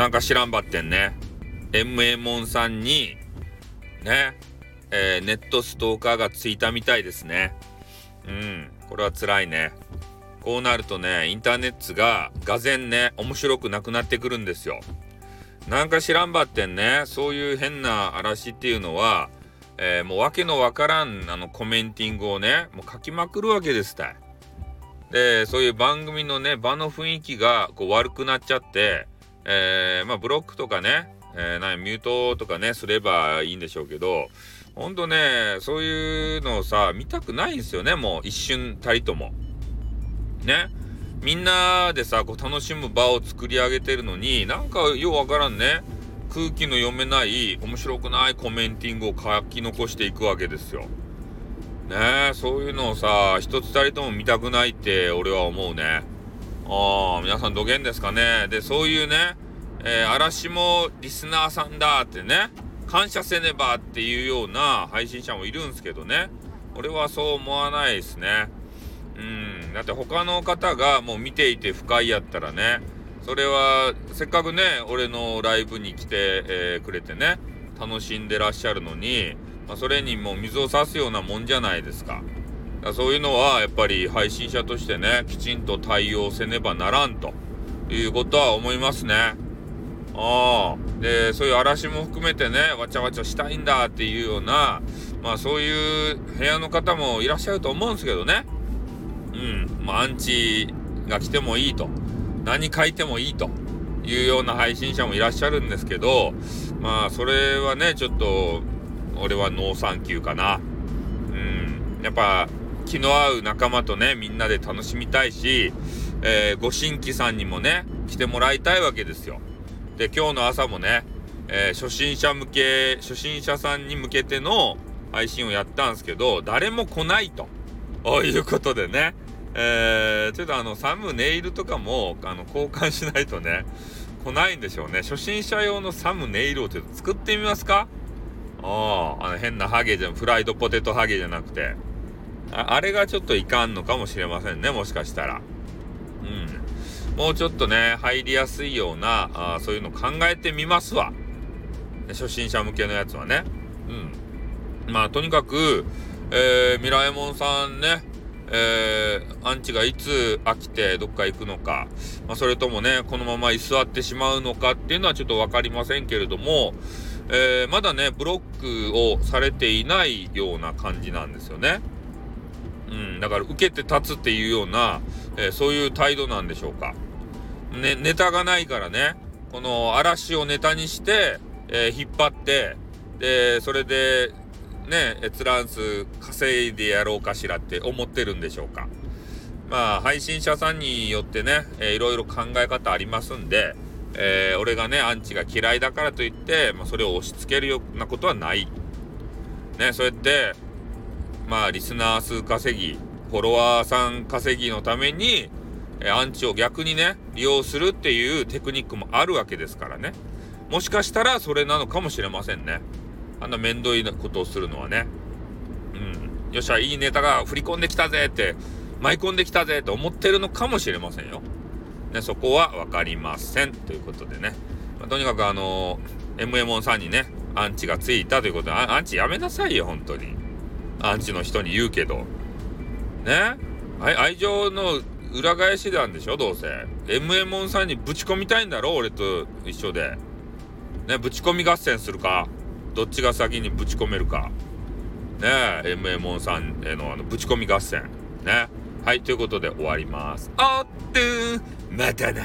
なんか知らんばってんね。MA モンさんに、ね、えー、ネットストーカーがついたみたいですね。うん、これは辛いね。こうなるとね、インターネットが、がぜね、面白くなくなってくるんですよ。なんか知らんばってんね、そういう変な嵐っていうのは、えー、もう訳のわからんあのコメンティングをね、もう書きまくるわけですたい。で、そういう番組のね、場の雰囲気がこう悪くなっちゃって、えー、まあブロックとかね、えー、ミュートとかね、すればいいんでしょうけど、ほんとね、そういうのをさ、見たくないんですよね、もう一瞬たりとも。ね。みんなでさ、こう楽しむ場を作り上げてるのに、なんかようわからんね。空気の読めない面白くないコメンティングを書き残していくわけですよ。ねえそういうのをさ一つたりとも見たくないって俺は思うね。ああ皆さんどげんですかね。でそういうね、えー、嵐もリスナーさんだってね感謝せねばっていうような配信者もいるんですけどね俺はそう思わないですね。うんだって他の方がもう見ていて不快やったらねそれはせっかくね俺のライブに来て、えー、くれてね楽しんでらっしゃるのに、まあ、それにもう水を差すようなもんじゃないですか。そういうのはやっぱり配信者としてねきちんと対応せねばならんということは思いますね。ああでそういう嵐も含めてねわちゃわちゃしたいんだっていうようなまあそういう部屋の方もいらっしゃると思うんですけどねうんまあアンチが来てもいいと何書いてもいいというような配信者もいらっしゃるんですけど、まあ、それはね、ちょっと、俺はノーサンキューかな。うん。やっぱ、気の合う仲間とね、みんなで楽しみたいし、えー、ご新規さんにもね、来てもらいたいわけですよ。で、今日の朝もね、えー、初心者向け、初心者さんに向けての配信をやったんですけど、誰も来ないと。いうことでね、えー、ちょっとあの、サムネイルとかも、あの、交換しないとね、来ないんでしょうね。初心者用のサムネイルをちょっと作ってみますか？ああ、あの変なハゲじゃん、フライドポテトハゲじゃなくて。ああれがちょっといかんのかもしれませんね、もしかしたら。うん。もうちょっとね、入りやすいような、あそういうの考えてみますわ。初心者向けのやつはね。うん。まあ、とにかく、えー、ミラエモンさんね、えー、アンチがいつ飽きてどっか行くのか、まあ、それともね、このまま居座ってしまうのかっていうのはちょっと分かりませんけれども、えー、まだね、ブロックをされていないような感じなんですよね。うん、だから受けて立つっていうような、えー、そういう態度なんでしょうか。ね、ネタがないからね、この嵐をネタにして、えー、引っ張って、で、それでね、閲覧数稼いでやろうかしらって思ってるんでしょうか。まあ、配信者さんによってね、えー、いろいろ考え方ありますんで、えー、俺がね、アンチが嫌いだからといって、まあ、それを押し付けるようなことはない。ね、そうやって、まあ、リスナー数稼ぎ、フォロワーさん稼ぎのために、え、アンチを逆にね、利用するっていうテクニックもあるわけですからね。もしかしたらそれなのかもしれませんね。あんな面倒いことをするのはね。うん。よっしゃ、いいネタが振り込んできたぜって、舞い込んできたぜって思ってるのかもしれませんよ。ね、そこは分かりません。ということでね。まあ、とにかくあのー、MMON さんにね、アンチがついたということで、アンチやめなさいよ、本当に。アンチの人に言うけど。ね？愛情の裏返しなんでしょ、どうせ。MMO さんにぶち込みたいんだろ、俺と一緒で。ね、ぶち込み合戦するか？どっちが先にぶち込めるか？ね？え、MMO さんへのあのぶち込み合戦。ね？はい、ということで終わります。あっとまたな。